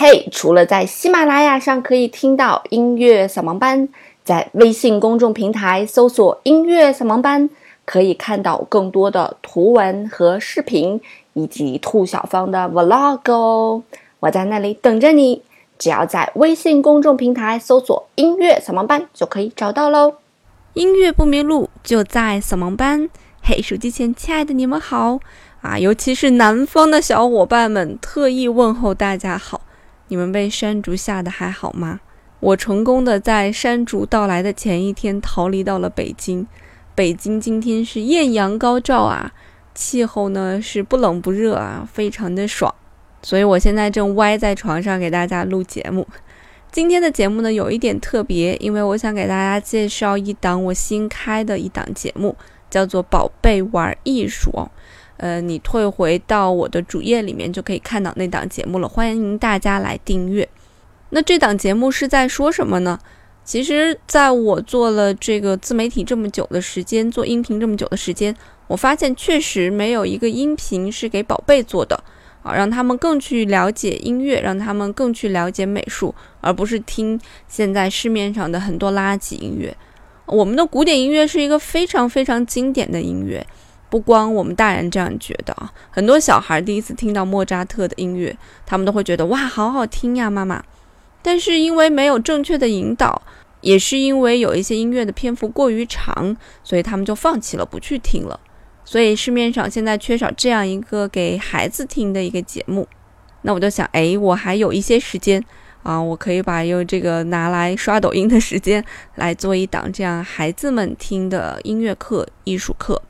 嘿，除了在喜马拉雅上可以听到音乐扫盲班，在微信公众平台搜索“音乐扫盲班”，可以看到更多的图文和视频，以及兔小芳的 vlog 哦。我在那里等着你，只要在微信公众平台搜索“音乐扫盲班”就可以找到喽。音乐不迷路，就在扫盲班。嘿，手机前亲爱的你们好啊！尤其是南方的小伙伴们，特意问候大家好。你们被山竹吓得还好吗？我成功的在山竹到来的前一天逃离到了北京。北京今天是艳阳高照啊，气候呢是不冷不热啊，非常的爽。所以我现在正歪在床上给大家录节目。今天的节目呢有一点特别，因为我想给大家介绍一档我新开的一档节目。叫做宝贝玩艺术哦，呃，你退回到我的主页里面就可以看到那档节目了。欢迎大家来订阅。那这档节目是在说什么呢？其实，在我做了这个自媒体这么久的时间，做音频这么久的时间，我发现确实没有一个音频是给宝贝做的啊，让他们更去了解音乐，让他们更去了解美术，而不是听现在市面上的很多垃圾音乐。我们的古典音乐是一个非常非常经典的音乐，不光我们大人这样觉得啊，很多小孩第一次听到莫扎特的音乐，他们都会觉得哇，好好听呀，妈妈。但是因为没有正确的引导，也是因为有一些音乐的篇幅过于长，所以他们就放弃了，不去听了。所以市面上现在缺少这样一个给孩子听的一个节目。那我就想，哎，我还有一些时间。啊，我可以把用这个拿来刷抖音的时间来做一档这样孩子们听的音乐课、艺术课。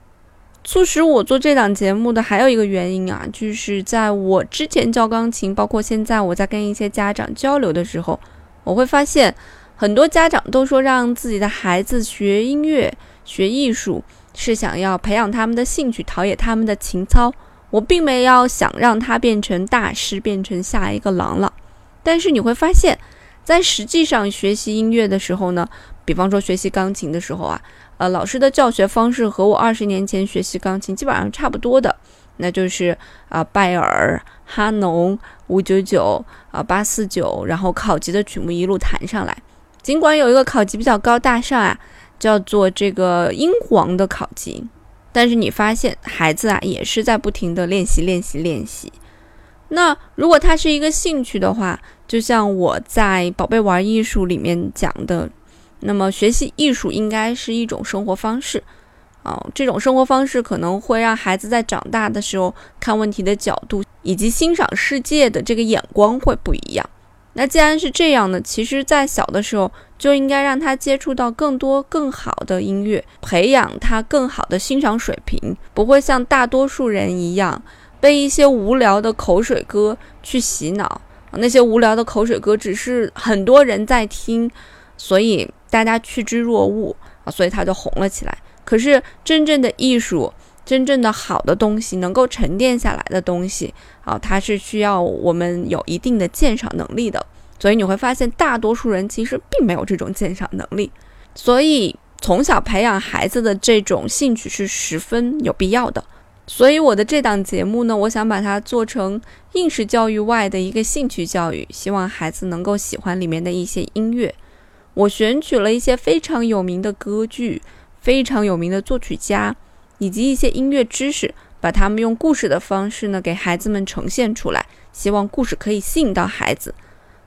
促使我做这档节目的还有一个原因啊，就是在我之前教钢琴，包括现在我在跟一些家长交流的时候，我会发现很多家长都说让自己的孩子学音乐、学艺术是想要培养他们的兴趣，陶冶他们的情操。我并没有想让他变成大师，变成下一个郎朗。但是你会发现，在实际上学习音乐的时候呢，比方说学习钢琴的时候啊，呃，老师的教学方式和我二十年前学习钢琴基本上差不多的，那就是啊，拜尔、哈农、五九九啊、八四九，然后考级的曲目一路弹上来。尽管有一个考级比较高大上啊，叫做这个英皇的考级，但是你发现孩子啊也是在不停的练习、练习、练习。那如果它是一个兴趣的话，就像我在《宝贝玩艺术》里面讲的，那么学习艺术应该是一种生活方式，啊，这种生活方式可能会让孩子在长大的时候看问题的角度以及欣赏世界的这个眼光会不一样。那既然是这样呢，其实，在小的时候就应该让他接触到更多更好的音乐，培养他更好的欣赏水平，不会像大多数人一样。被一些无聊的口水歌去洗脑，那些无聊的口水歌只是很多人在听，所以大家趋之若鹜啊，所以它就红了起来。可是真正的艺术，真正的好的东西，能够沉淀下来的东西啊，它是需要我们有一定的鉴赏能力的。所以你会发现，大多数人其实并没有这种鉴赏能力，所以从小培养孩子的这种兴趣是十分有必要的。所以我的这档节目呢，我想把它做成应试教育外的一个兴趣教育，希望孩子能够喜欢里面的一些音乐。我选取了一些非常有名的歌剧、非常有名的作曲家，以及一些音乐知识，把他们用故事的方式呢给孩子们呈现出来，希望故事可以吸引到孩子。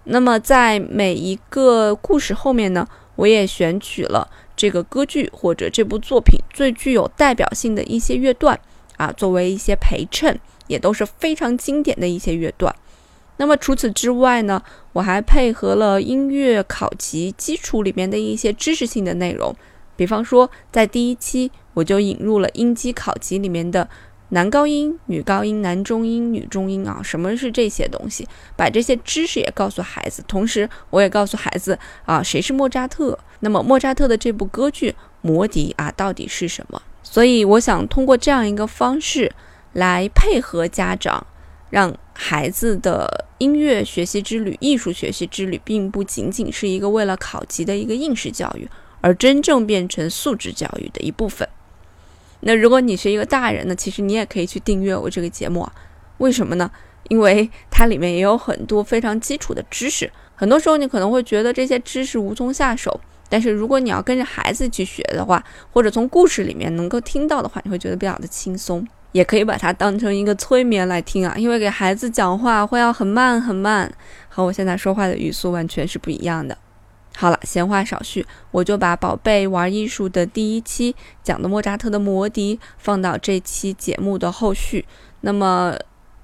那么在每一个故事后面呢，我也选取了这个歌剧或者这部作品最具有代表性的一些乐段。啊，作为一些陪衬，也都是非常经典的一些乐段。那么除此之外呢，我还配合了音乐考级基础里面的一些知识性的内容。比方说，在第一期我就引入了音基考级里面的男高音、女高音、男中音、女中音啊，什么是这些东西？把这些知识也告诉孩子，同时我也告诉孩子啊，谁是莫扎特？那么莫扎特的这部歌剧《魔笛》啊，到底是什么？所以，我想通过这样一个方式来配合家长，让孩子的音乐学习之旅、艺术学习之旅，并不仅仅是一个为了考级的一个应试教育，而真正变成素质教育的一部分。那如果你是一个大人呢，其实你也可以去订阅我这个节目，为什么呢？因为它里面也有很多非常基础的知识。很多时候你可能会觉得这些知识无从下手，但是如果你要跟着孩子去学的话，或者从故事里面能够听到的话，你会觉得比较的轻松。也可以把它当成一个催眠来听啊，因为给孩子讲话会要很慢很慢，和我现在说话的语速完全是不一样的。好了，闲话少叙，我就把宝贝玩艺术的第一期讲的莫扎特的魔笛放到这期节目的后续。那么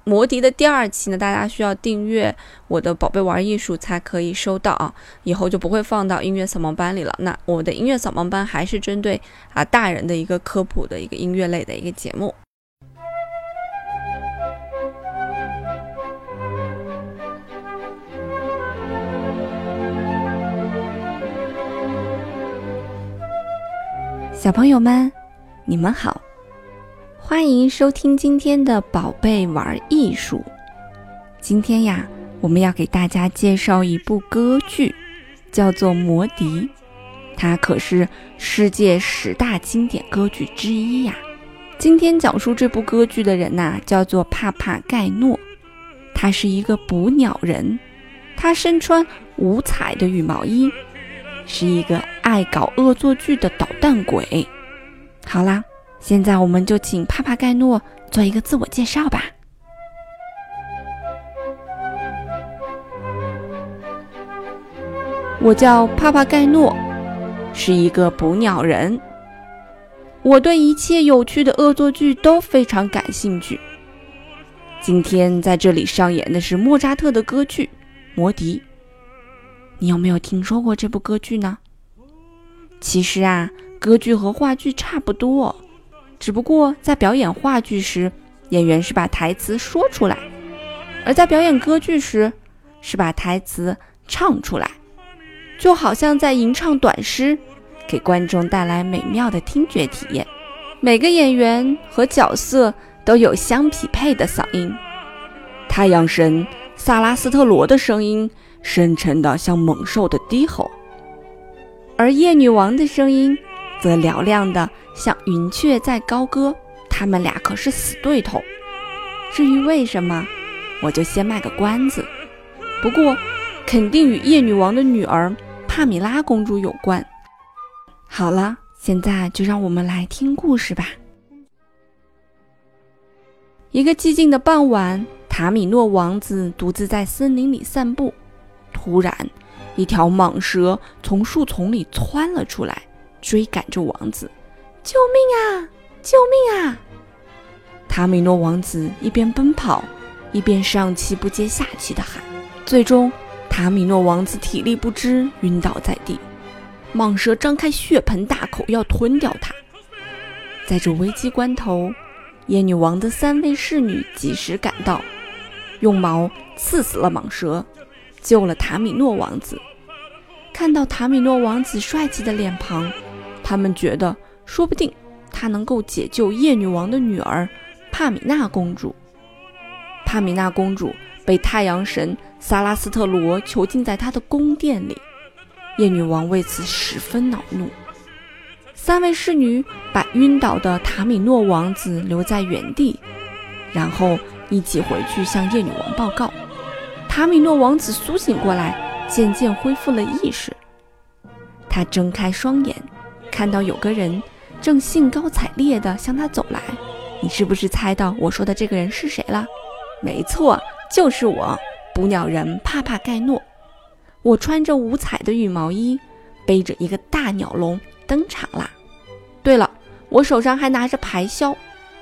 魔笛的第二期呢，大家需要订阅我的宝贝玩艺术才可以收到啊，以后就不会放到音乐扫盲班里了。那我的音乐扫盲班还是针对啊大人的一个科普的一个音乐类的一个节目。小朋友们，你们好，欢迎收听今天的宝贝玩艺术。今天呀，我们要给大家介绍一部歌剧，叫做《魔笛》，它可是世界十大经典歌剧之一呀。今天讲述这部歌剧的人呐，叫做帕帕盖诺，他是一个捕鸟人，他身穿五彩的羽毛衣。是一个爱搞恶作剧的捣蛋鬼。好啦，现在我们就请帕帕盖诺做一个自我介绍吧。我叫帕帕盖诺，是一个捕鸟人。我对一切有趣的恶作剧都非常感兴趣。今天在这里上演的是莫扎特的歌剧《魔笛》。你有没有听说过这部歌剧呢？其实啊，歌剧和话剧差不多，只不过在表演话剧时，演员是把台词说出来；而在表演歌剧时，是把台词唱出来，就好像在吟唱短诗，给观众带来美妙的听觉体验。每个演员和角色都有相匹配的嗓音。太阳神萨拉斯特罗的声音。深沉的像猛兽的低吼，而夜女王的声音则嘹亮的像云雀在高歌。他们俩可是死对头。至于为什么，我就先卖个关子。不过，肯定与夜女王的女儿帕米拉公主有关。好了，现在就让我们来听故事吧。一个寂静的傍晚，塔米诺王子独自在森林里散步。突然，一条蟒蛇从树丛里窜了出来，追赶着王子。“救命啊！救命啊！”塔米诺王子一边奔跑，一边上气不接下气地喊。最终，塔米诺王子体力不支，晕倒在地。蟒蛇张开血盆大口要吞掉他。在这危机关头，夜女王的三位侍女及时赶到，用矛刺死了蟒蛇。救了塔米诺王子。看到塔米诺王子帅气的脸庞，他们觉得说不定他能够解救夜女王的女儿帕米娜公主。帕米娜公主被太阳神萨拉斯特罗囚禁在他的宫殿里，夜女王为此十分恼怒。三位侍女把晕倒的塔米诺王子留在原地，然后一起回去向夜女王报告。塔米诺王子苏醒过来，渐渐恢复了意识。他睁开双眼，看到有个人正兴高采烈地向他走来。你是不是猜到我说的这个人是谁了？没错，就是我，捕鸟人帕帕盖诺。我穿着五彩的羽毛衣，背着一个大鸟笼登场啦。对了，我手上还拿着排箫，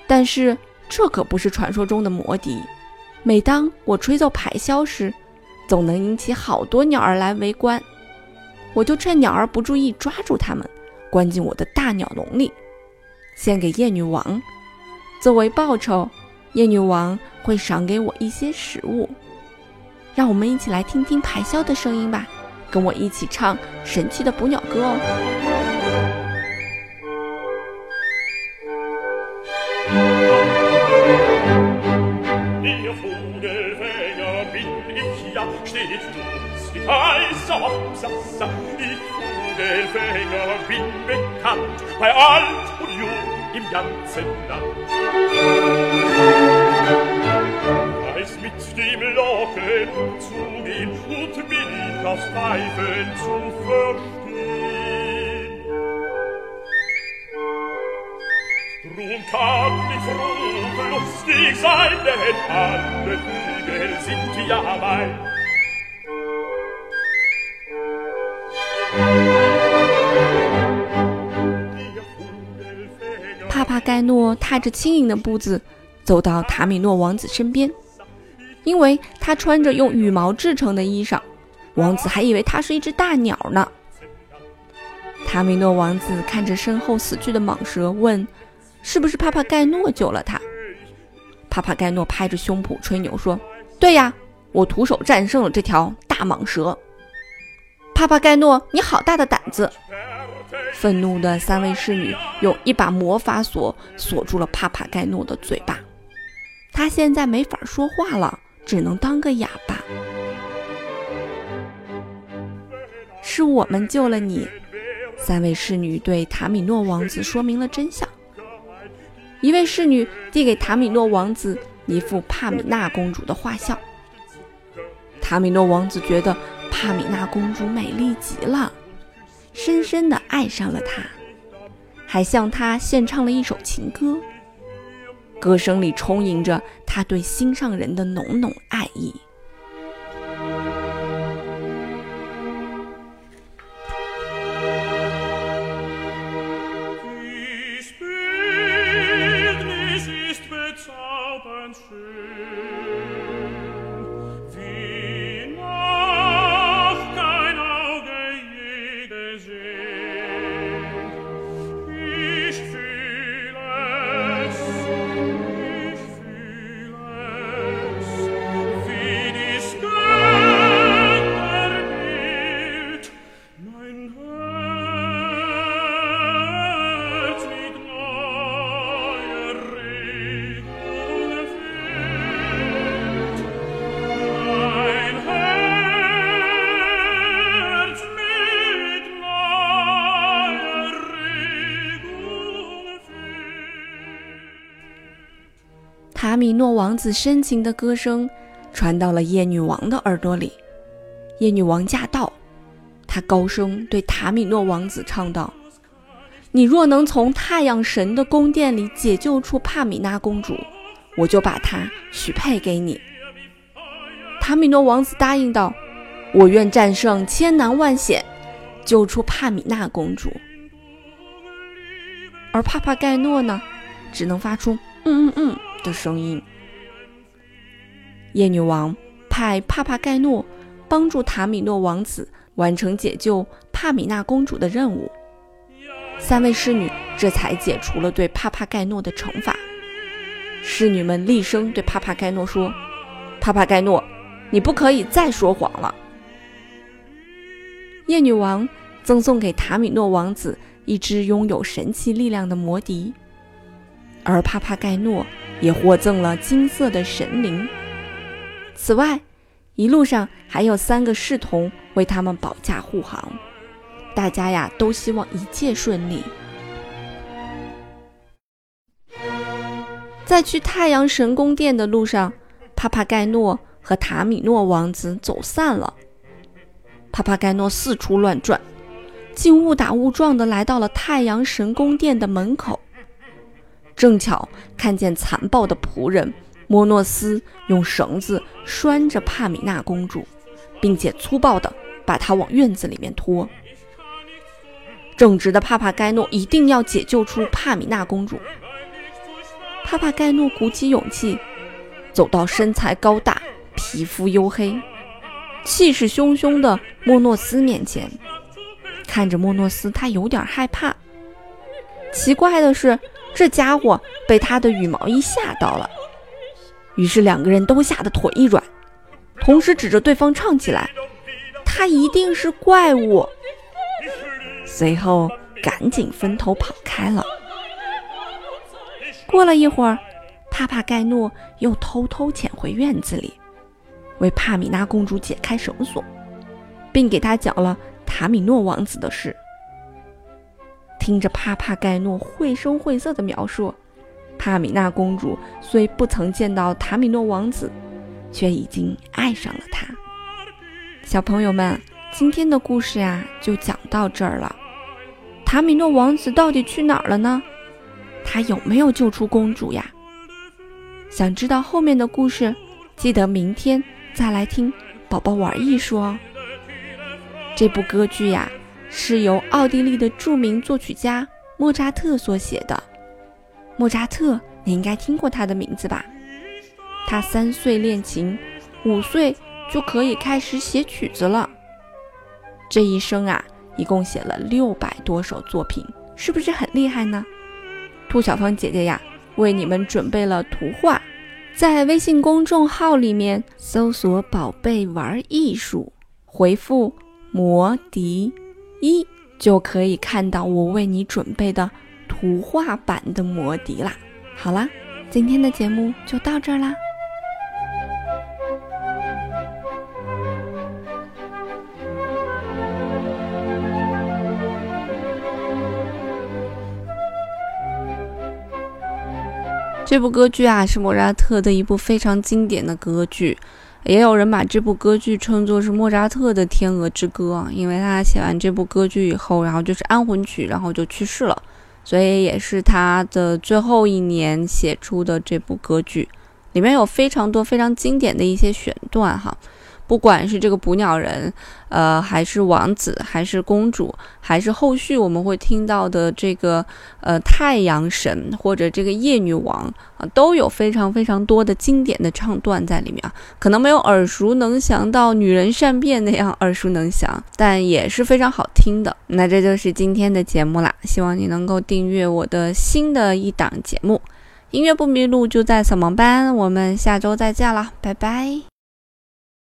但是这可不是传说中的魔笛。每当我吹奏排箫时，总能引起好多鸟儿来围观。我就趁鸟儿不注意，抓住它们，关进我的大鸟笼里，献给夜女王。作为报酬，夜女王会赏给我一些食物。让我们一起来听听排箫的声音吧，跟我一起唱神奇的捕鸟歌哦。del Fänger bin bekannt, bei alt und jung im ganzen Land. Weiß mit dem Locken umzugehen und mit das Pfeifen zu verstehen. Drum kann ich froh und lustig sein, denn alle Flügel sind ja mein. 帕盖诺踏着轻盈的步子走到塔米诺王子身边，因为他穿着用羽毛制成的衣裳，王子还以为他是一只大鸟呢。塔米诺王子看着身后死去的蟒蛇，问：“是不是帕帕盖诺救了他？”帕帕盖诺拍着胸脯吹牛说：“对呀，我徒手战胜了这条大蟒蛇。”帕帕盖诺，你好大的胆子！愤怒的三位侍女用一把魔法锁锁住了帕帕盖诺的嘴巴，他现在没法说话了，只能当个哑巴。是我们救了你，三位侍女对塔米诺王子说明了真相。一位侍女递给塔米诺王子一幅帕米娜公主的画像，塔米诺王子觉得帕米娜公主美丽极了。深深地爱上了他，还向他献唱了一首情歌，歌声里充盈着他对心上人的浓浓爱意。塔米诺王子深情的歌声传到了夜女王的耳朵里。夜女王驾到，她高声对塔米诺王子唱道：“你若能从太阳神的宫殿里解救出帕米娜公主，我就把她许配给你。”塔米诺王子答应道：“我愿战胜千难万险，救出帕米娜公主。”而帕帕盖诺呢，只能发出“嗯嗯嗯”。的声音。夜女王派帕帕盖诺帮助塔米诺王子完成解救帕米娜公主的任务，三位侍女这才解除了对帕帕盖诺的惩罚。侍女们厉声对帕帕盖诺说：“帕帕盖诺，你不可以再说谎了。”夜女王赠送给塔米诺王子一只拥有神奇力量的魔笛，而帕帕盖诺。也获赠了金色的神灵。此外，一路上还有三个侍童为他们保驾护航。大家呀，都希望一切顺利。在去太阳神宫殿的路上，帕帕盖诺和塔米诺王子走散了。帕帕盖诺四处乱转，竟误打误撞地来到了太阳神宫殿的门口。正巧看见残暴的仆人莫诺斯用绳子拴着帕米娜公主，并且粗暴地把她往院子里面拖。正直的帕帕盖诺一定要解救出帕米娜公主。帕帕盖诺鼓起勇气，走到身材高大、皮肤黝黑、气势汹汹的莫诺斯面前，看着莫诺斯，他有点害怕。奇怪的是。这家伙被他的羽毛衣吓到了，于是两个人都吓得腿一软，同时指着对方唱起来：“他一定是怪物。”随后赶紧分头跑开了。过了一会儿，帕帕盖诺又偷偷潜回院子里，为帕米娜公主解开绳索，并给她讲了塔米诺王子的事。听着帕帕盖诺绘声绘色的描述，帕米娜公主虽不曾见到塔米诺王子，却已经爱上了他。小朋友们，今天的故事呀，就讲到这儿了。塔米诺王子到底去哪儿了呢？他有没有救出公主呀？想知道后面的故事，记得明天再来听宝宝玩艺术哦。这部歌剧呀，是由奥地利的著名作曲家莫扎特所写的。莫扎特，你应该听过他的名字吧？他三岁练琴，五岁就可以开始写曲子了。这一生啊，一共写了六百多首作品，是不是很厉害呢？兔小芳姐姐呀，为你们准备了图画，在微信公众号里面搜索“宝贝玩艺术”，回复“魔笛一”，就可以看到我为你准备的图画版的魔笛啦。好啦，今天的节目就到这儿啦。这部歌剧啊，是莫扎特的一部非常经典的歌剧，也有人把这部歌剧称作是莫扎特的《天鹅之歌》，因为他写完这部歌剧以后，然后就是安魂曲，然后就去世了，所以也是他的最后一年写出的这部歌剧，里面有非常多非常经典的一些选段哈。不管是这个捕鸟人，呃，还是王子，还是公主，还是后续我们会听到的这个呃太阳神或者这个夜女王啊，都有非常非常多的经典的唱段在里面啊，可能没有耳熟能详到女人善变那样耳熟能详，但也是非常好听的。那这就是今天的节目啦，希望你能够订阅我的新的一档节目《音乐不迷路》，就在扫盲班，我们下周再见了，拜拜。